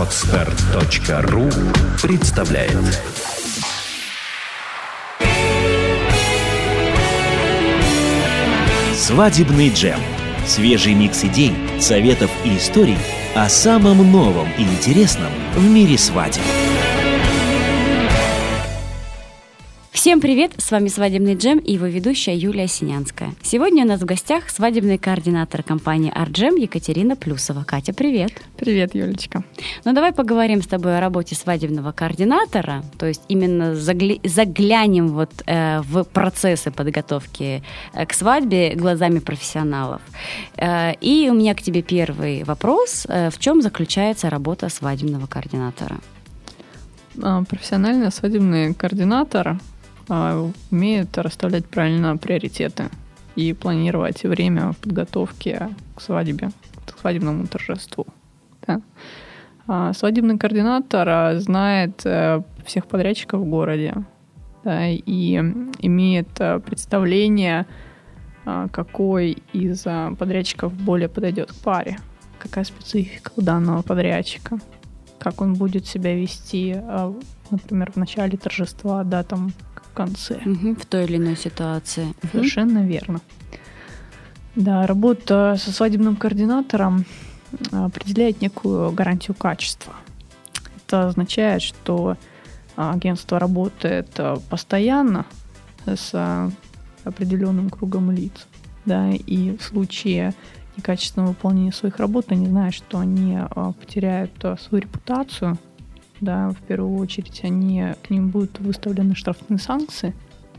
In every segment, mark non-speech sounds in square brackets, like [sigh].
Отстар.ру представляет Свадебный джем. Свежий микс идей, советов и историй о самом новом и интересном в мире свадеб. Всем привет! С вами «Свадебный джем» и его ведущая Юлия Синянская. Сегодня у нас в гостях свадебный координатор компании «Арджем» Екатерина Плюсова. Катя, привет! Привет, Юлечка. Ну, давай поговорим с тобой о работе свадебного координатора, то есть именно загля- заглянем вот э, в процессы подготовки э, к свадьбе глазами профессионалов. Э, и у меня к тебе первый вопрос. Э, в чем заключается работа свадебного координатора? А, Профессиональный свадебный координатор а, умеет расставлять правильно приоритеты и планировать время подготовки к свадьбе, к свадебному торжеству. Да. А Свадебный координатор а, знает э, всех подрядчиков в городе да, и имеет э, представление, а, какой из а, подрядчиков более подойдет к паре, какая специфика у данного подрядчика, как он будет себя вести, например, в начале торжества, да, там конце. Мгм, в той или иной ситуации. Совершенно верно. Да, работа со свадебным координатором а, определяет некую гарантию качества. Это означает, что а, агентство работает а, постоянно с определенным кругом лиц, да, и в случае некачественного выполнения своих работ они знают, что они потеряют свою репутацию, да, в первую очередь они к ним будут выставлены штрафные санкции,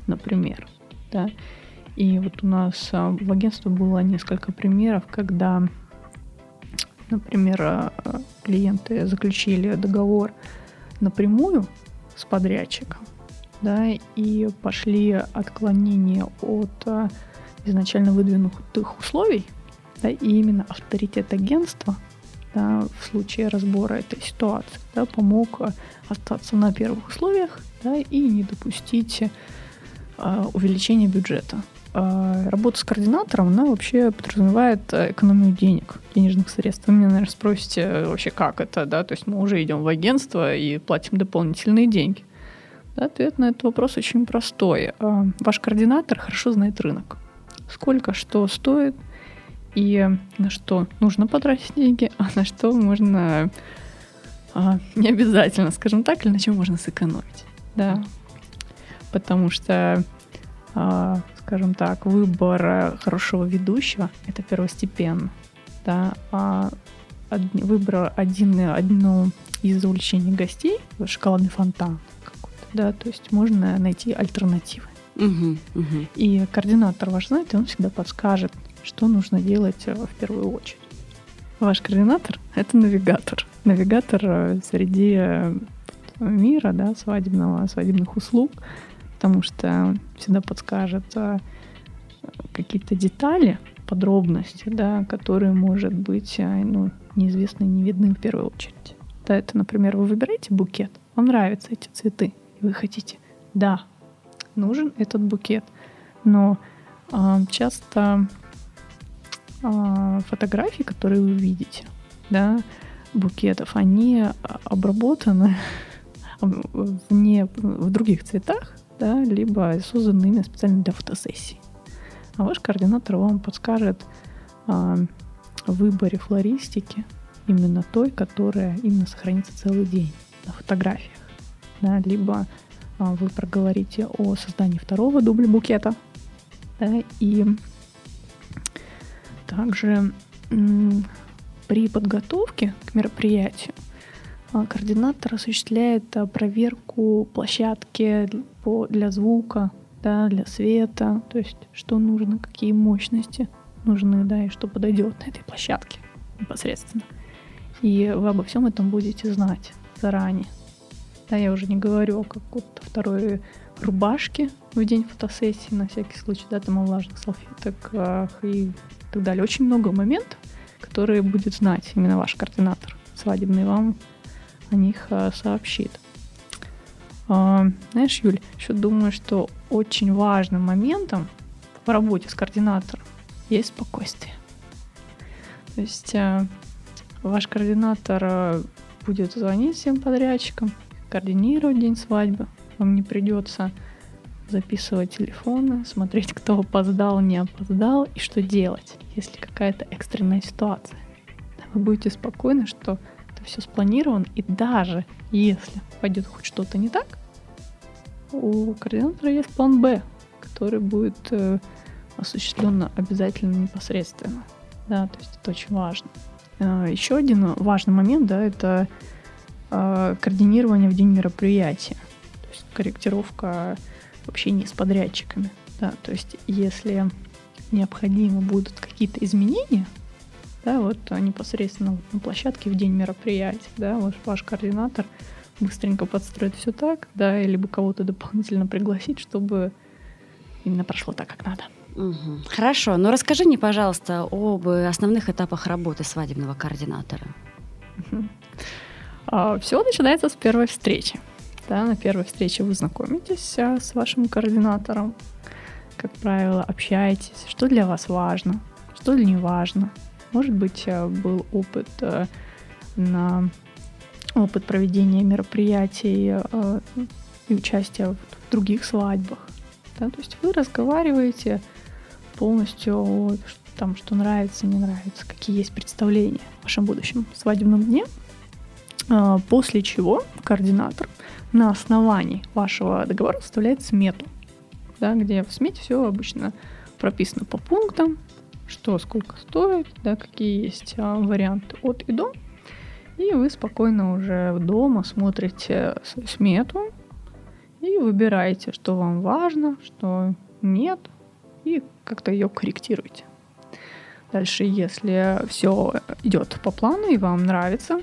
например, да. И вот у нас а, в агентстве было несколько примеров, когда, например, а, клиенты заключили договор напрямую с подрядчиком, да, и пошли отклонения от а, изначально выдвинутых условий, да, и именно авторитет агентства да, в случае разбора этой ситуации да, помог а, остаться на первых условиях да, и не допустить а, увеличения бюджета. А, Работа с координатором, она вообще подразумевает а, экономию денег, денежных средств. Вы меня, наверное, спросите э, вообще, как это, да, то есть мы уже идем в агентство и платим дополнительные деньги. Да, ответ на этот вопрос очень простой. А, Ваш координатор хорошо знает рынок. Сколько что стоит, и на что нужно потратить деньги, а на что можно а, не обязательно, скажем так, или на чем можно сэкономить. Да. Потому что, а, скажем так, выбор хорошего ведущего это первостепенно. Да, а од- выбор один, одно из увлечений гостей, шоколадный фонтан какой-то, да, то есть можно найти альтернативы. Мгм, мгм. И координатор ваш знает, и он всегда подскажет, что нужно делать э, в первую очередь. Ваш координатор — это навигатор. Навигатор э, среди э, мира, да, свадебного, свадебных услуг, потому что всегда подскажет э, какие-то детали, подробности, да, которые, может быть, э, ну, неизвестны, не видны в первую очередь. Да, это, например, вы выбираете букет, вам нравятся эти цветы, и вы хотите, да, нужен этот букет, но а, часто а, фотографии, которые вы видите, да, букетов, они а, обработаны [laughs] в, не, в других цветах, да, либо созданы именно специально для фотосессий. А ваш координатор вам подскажет а, выборе флористики именно той, которая именно сохранится целый день на фотографиях. Да, либо а, вы проговорите о создании второго дубля букета. Да, и также при подготовке к мероприятию а, координатор осуществляет а, проверку площадки для звука, да, для света, то есть что нужно, какие мощности нужны, да, и что подойдет на этой площадке непосредственно. И вы обо всем этом будете знать заранее. Да, я уже не говорю о какой-то второй рубашке в день фотосессии, на всякий случай, да, там о влажных салфетках и так далее. Очень много моментов, которые будет знать именно ваш координатор свадебный, вам о них а, сообщит. А, знаешь, Юль, еще думаю, что очень важным моментом в работе с координатором есть спокойствие. То есть а, ваш координатор а, будет звонить всем подрядчикам, координировать день свадьбы. Вам не придется записывать телефоны, смотреть, кто опоздал, не опоздал и что делать, если какая-то экстренная ситуация. Вы будете спокойны, что это все спланировано, и даже если пойдет хоть что-то не так, у координатора есть план Б, который будет э, осуществлен обязательно непосредственно. Да, то есть это очень важно. Э, еще один важный момент, да, это э, координирование в день мероприятия. То есть корректировка в общении с подрядчиками. Да, то есть если необходимы будут какие-то изменения, да, вот непосредственно на площадке в день мероприятия, да, вот ваш координатор быстренько подстроит все так, да, или бы кого-то дополнительно пригласить, чтобы именно прошло так, как надо. Угу. Хорошо, но расскажи мне, пожалуйста, об основных этапах работы свадебного координатора. Угу. А, все начинается с первой встречи. Да, на первой встрече вы знакомитесь а, с вашим координатором, как правило, общаетесь, что для вас важно, что для не важно. Может быть, а, был опыт а, на опыт проведения мероприятий а, и участия в других свадьбах. Да? То есть вы разговариваете полностью там, что нравится, не нравится, какие есть представления о вашем будущем свадебном дне. После чего координатор на основании вашего договора составляет смету, да, где в смете все обычно прописано по пунктам, что сколько стоит, да, какие есть а, варианты от и до. И вы спокойно уже дома смотрите свою смету и выбираете, что вам важно, что нет, и как-то ее корректируете. Дальше, если все идет по плану и вам нравится,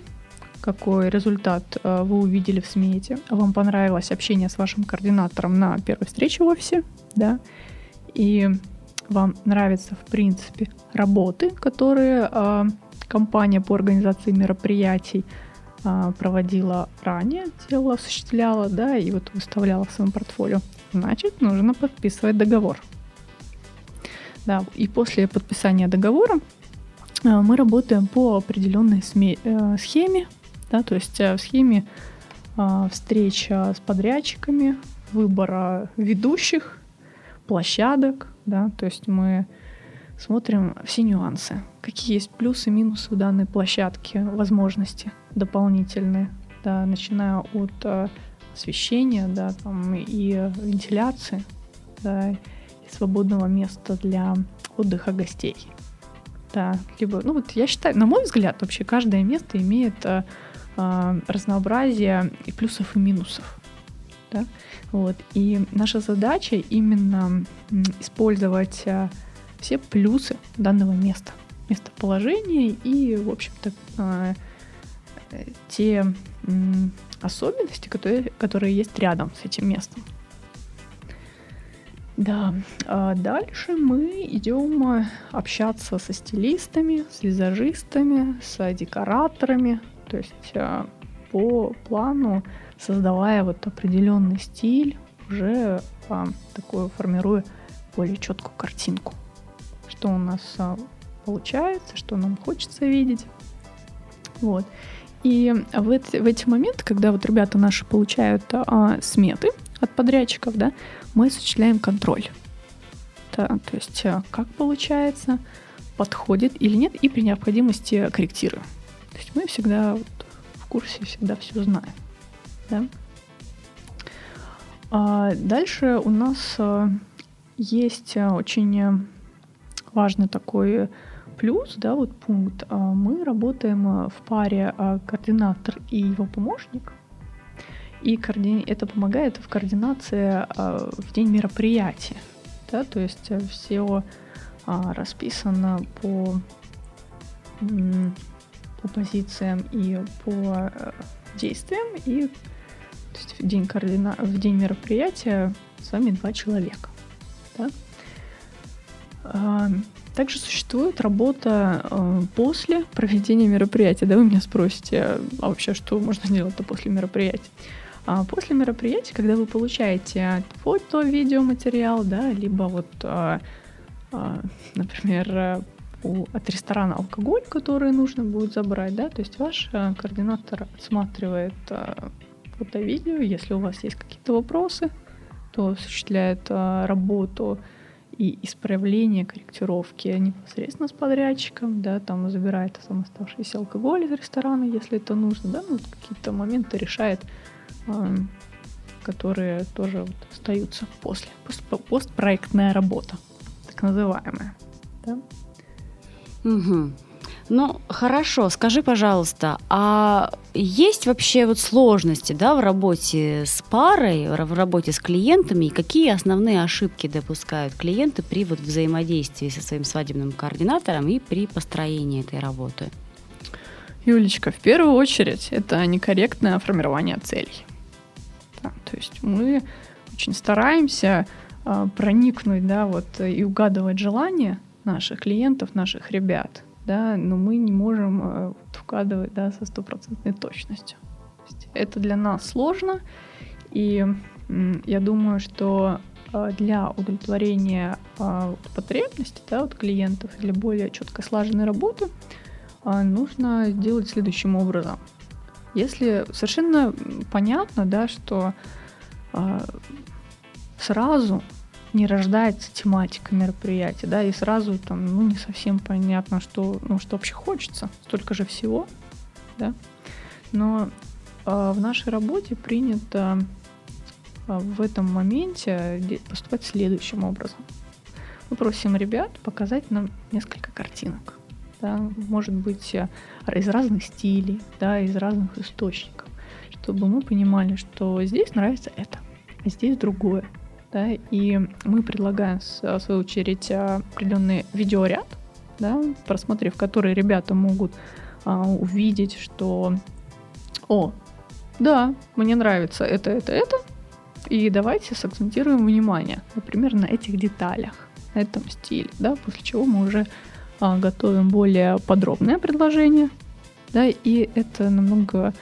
какой результат э, вы увидели в смете, вам понравилось общение с вашим координатором на первой встрече в офисе, да, и вам нравятся, в принципе, работы, которые э, компания по организации мероприятий э, проводила ранее, делала, осуществляла, да, и вот выставляла в своем портфолио, значит, нужно подписывать договор. Да, и после подписания договора э, мы работаем по определенной сме- э, схеме, да, то есть э, в схеме э, встреча с подрядчиками, выбора ведущих, площадок, да, то есть мы смотрим все нюансы, какие есть плюсы и минусы у данной площадки, возможности дополнительные, да, начиная от э, освещения, да, там и вентиляции, да, и свободного места для отдыха гостей. Да, либо, ну вот я считаю, на мой взгляд, вообще каждое место имеет э, разнообразие и плюсов и минусов. Да? Вот. И наша задача именно использовать э, все плюсы данного места, местоположения и, в общем-то, э, те особенности, которые, которые есть рядом с этим местом. Да, а дальше мы идем э, общаться со стилистами, с визажистами, с декораторами, то есть э, по плану создавая вот определенный стиль, уже а, такую формируя более четкую картинку, что у нас а, получается, что нам хочется видеть. Вот. И в эти, в эти моменты, когда вот ребята наши получают а, сметы от подрядчиков, да, мы осуществляем контроль. Да, то есть как получается, подходит или нет, и при необходимости корректируем. То есть мы всегда вот в курсе, всегда все знаем. Да? А дальше у нас а, есть а, очень важный такой плюс, да, вот пункт. А, мы работаем в паре координатор и его помощник. И это помогает в координации в день мероприятия. Да, то есть э, все расписано по, по позициям и по э, действиям, и есть в день, координа... в день мероприятия с вами два человека. Да? Также существует работа э, после проведения мероприятия. Да, вы меня спросите, а вообще что можно делать-то после мероприятия? А после мероприятия, когда вы получаете фото, видеоматериал, да, либо вот, а, а, например, у, от ресторана алкоголь, который нужно будет забрать, да, то есть ваш э, координатор отсматривает э, фото-видео, если у вас есть какие-то вопросы, то осуществляет э, работу и исправление, корректировки непосредственно с подрядчиком, да, там забирает сам оставшийся алкоголь из ресторана, если это нужно, да, ну, какие-то моменты решает, э, которые тоже вот остаются после, пост, постпроектная работа, так называемая, да. Угу. Ну, хорошо, скажи, пожалуйста, а есть вообще вот сложности да, в работе с парой, в работе с клиентами, и какие основные ошибки допускают клиенты при вот взаимодействии со своим свадебным координатором и при построении этой работы? Юлечка, в первую очередь это некорректное формирование целей. Да, то есть мы очень стараемся э, проникнуть, да, вот и угадывать желания наших клиентов, наших ребят, да, но мы не можем э, угадывать да, со стопроцентной точностью. это для нас сложно, и я думаю, что э, для удовлетворения э, потребностей да, от клиентов, для более четко слаженной работы нужно делать следующим образом. Если совершенно понятно, да, что сразу не рождается тематика мероприятия, да, и сразу там, ну, не совсем понятно, что, ну, что вообще хочется, столько же всего, да, но э, в нашей работе принято э, в этом моменте поступать следующим образом. Мы просим ребят показать нам несколько картинок, да, может быть, э, из разных стилей, да, из разных источников, чтобы мы понимали, что здесь нравится это, а здесь другое, да, и мы предлагаем, в свою очередь, определенный видеоряд, да, просмотрев который ребята могут а, увидеть, что «О, да, мне нравится это, это, это, и давайте сакцентируем внимание, например, на этих деталях, на этом стиле, да, после чего мы уже а, готовим более подробное предложение, да, и это намного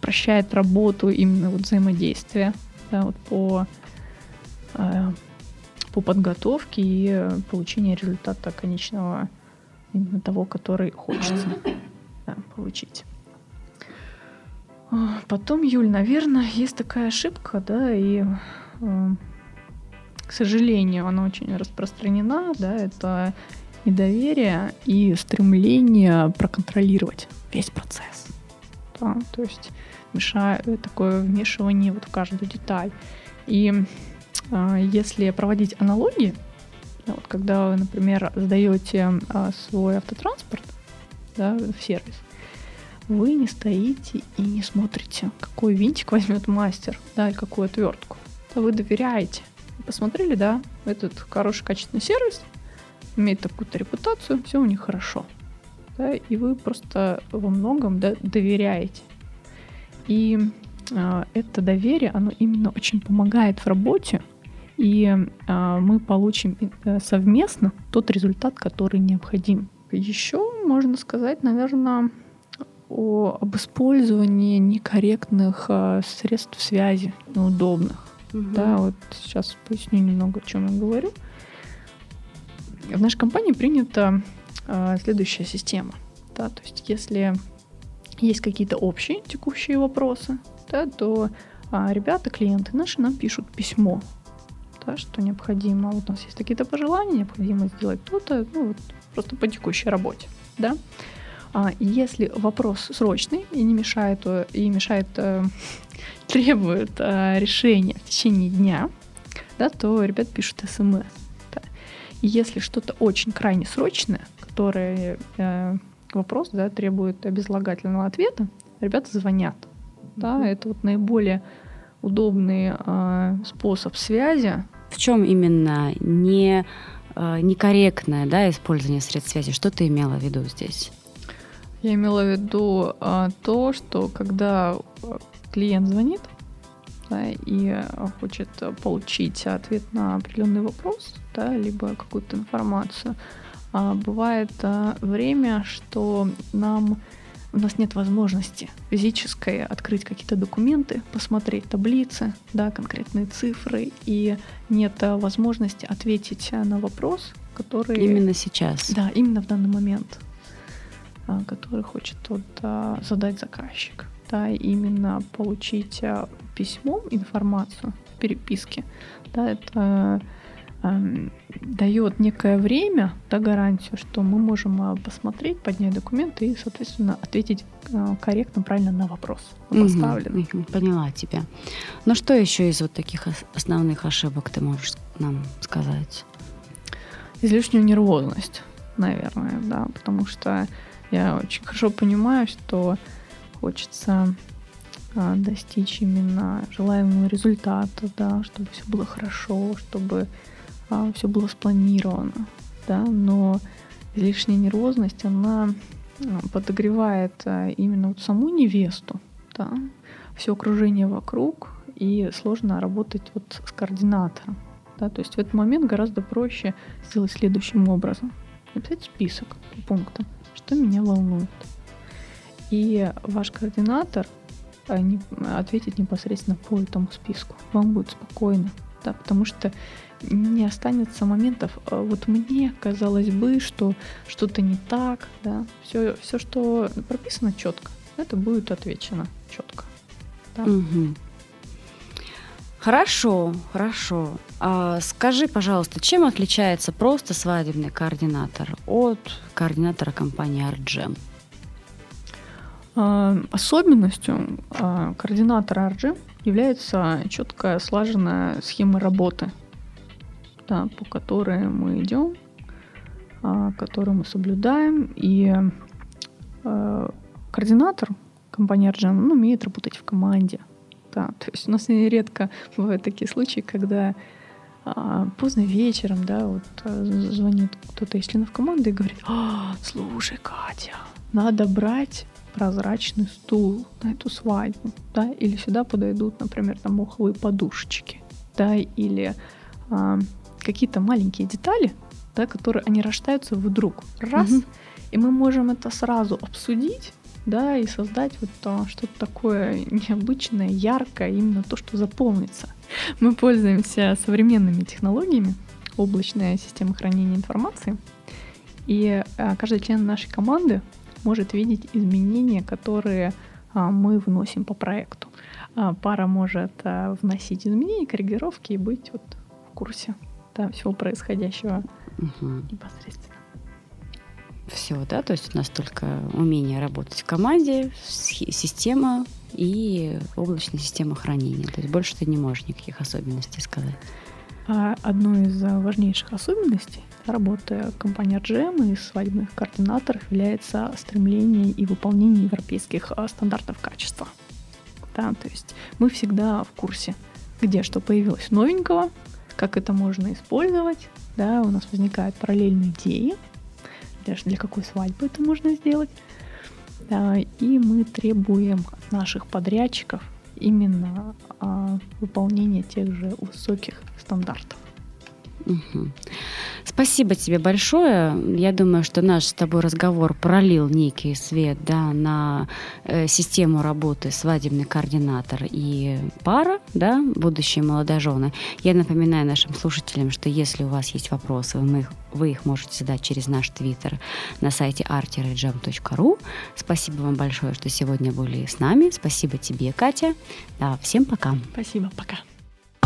прощает работу именно вот взаимодействия, да, вот по по подготовке и получению результата конечного именно того, который хочется [clears throat] да, получить. А, потом, Юль, наверное, есть такая ошибка, да, и, э, к сожалению, она очень распространена, да, это недоверие и стремление проконтролировать весь процесс. Да, то есть мешает такое вмешивание вот в каждую деталь. И если проводить аналогии, вот, когда вы, например, сдаете а, свой автотранспорт да, в сервис, вы не стоите и не смотрите, какой винтик [laughs] возьмет мастер, да, и какую отвертку. Вы доверяете. Посмотрели, да, этот хороший качественный сервис, имеет такую-то репутацию, все у них хорошо. Да, и вы просто во многом да, доверяете. И э, это доверие, оно именно очень помогает в работе, и э, мы получим э, совместно тот результат, который необходим. Еще можно сказать, наверное, о, об использовании некорректных э, средств связи, неудобных. Угу. Да, вот сейчас поясню немного, о чем я говорю. В нашей компании принята э, следующая система. Да, то есть если есть какие-то общие текущие вопросы, да, то а, ребята, клиенты наши нам пишут письмо да, что необходимо, вот у нас есть какие-то пожелания, необходимо сделать то-то, ну, вот, просто по текущей работе, да. А если вопрос срочный и не мешает, э, и мешает, э, [laughs] требует э, решения в течение дня, да, то ребят пишут смс. Да. И если что-то очень крайне срочное, которое э, вопрос, да, требует безлагательного ответа, ребята звонят. Да, это вот наиболее удобный э, способ связи в чем именно не, э, некорректное да, использование средств связи? Что ты имела в виду здесь? Я имела в виду а, то, что когда э, клиент звонит да, и хочет получить ответ на определенный вопрос, да, либо какую-то информацию, а, бывает а, время, что нам у нас нет возможности физической открыть какие-то документы, посмотреть таблицы, да, конкретные цифры, и нет возможности ответить на вопрос, который... Именно сейчас. Да, именно в данный момент, а, который хочет вот, задать заказчик. Да, именно получить письмом информацию в переписке. Да, это э, дает некое время, да, гарантию, что мы можем посмотреть, поднять документы и, соответственно, ответить э, корректно, правильно на вопрос поставленный. Угу, угу, поняла тебя. Ну что еще из вот таких основных ошибок ты можешь нам сказать? излишнюю нервозность, наверное, да, потому что я очень хорошо понимаю, что хочется а, достичь именно желаемого результата, да, чтобы все было хорошо, чтобы а, все было спланировано, да, но излишняя нервозность, она а, подогревает а, именно вот саму невесту, да, все окружение вокруг, и сложно работать вот с координатором. Да? То есть в этот момент гораздо проще сделать следующим образом. Написать список по пунктам, что меня волнует. И ваш координатор ответит непосредственно по этому списку. Вам будет спокойно, да, потому что не останется моментов, а, вот мне казалось бы, что что-то не так, да, все, все, что прописано четко, это будет отвечено четко. Да. Угу. Хорошо, хорошо. А скажи, пожалуйста, чем отличается просто свадебный координатор от координатора компании RGM? А, особенностью а, координатора RGM является четкая слаженная схема работы, да, по которой мы идем, а, которую мы соблюдаем. И а, координатор компании RGM ну, умеет работать в команде – да. То есть у нас редко бывают такие случаи, когда а, поздно вечером, да, вот а, звонит кто-то из членов команды и говорит, а, слушай, Катя, надо брать прозрачный стул на эту свадьбу, да, или сюда подойдут, например, там моховые подушечки, да, или а, какие-то маленькие детали, да, которые они рождаются вдруг, раз, угу. и мы можем это сразу обсудить, да, и создать вот то, что-то такое необычное, яркое, именно то, что запомнится. Мы пользуемся современными технологиями, облачная система хранения информации, и а, каждый член нашей команды может видеть изменения, которые а, мы вносим по проекту. А, пара может вносить изменения, корректировки и быть вот в курсе да, всего происходящего угу. непосредственно все, да, то есть у нас только умение работать в команде, система и облачная система хранения. То есть больше ты не можешь никаких особенностей сказать. А одной из важнейших особенностей работы компании RGM и свадебных координаторов является стремление и выполнение европейских а, стандартов качества. Да, то есть мы всегда в курсе, где что появилось новенького, как это можно использовать, да, у нас возникают параллельные идеи, для, для какой свадьбы это можно сделать. И мы требуем от наших подрядчиков именно а, выполнения тех же высоких стандартов. Угу. Спасибо тебе большое. Я думаю, что наш с тобой разговор пролил некий свет да, на э, систему работы свадебный координатор и пара, да, будущие молодожены. Я напоминаю нашим слушателям, что если у вас есть вопросы, вы их, вы их можете задать через наш твиттер на сайте artirejam.ru. Спасибо вам большое, что сегодня были с нами. Спасибо тебе, Катя. Да, всем пока. Спасибо, пока.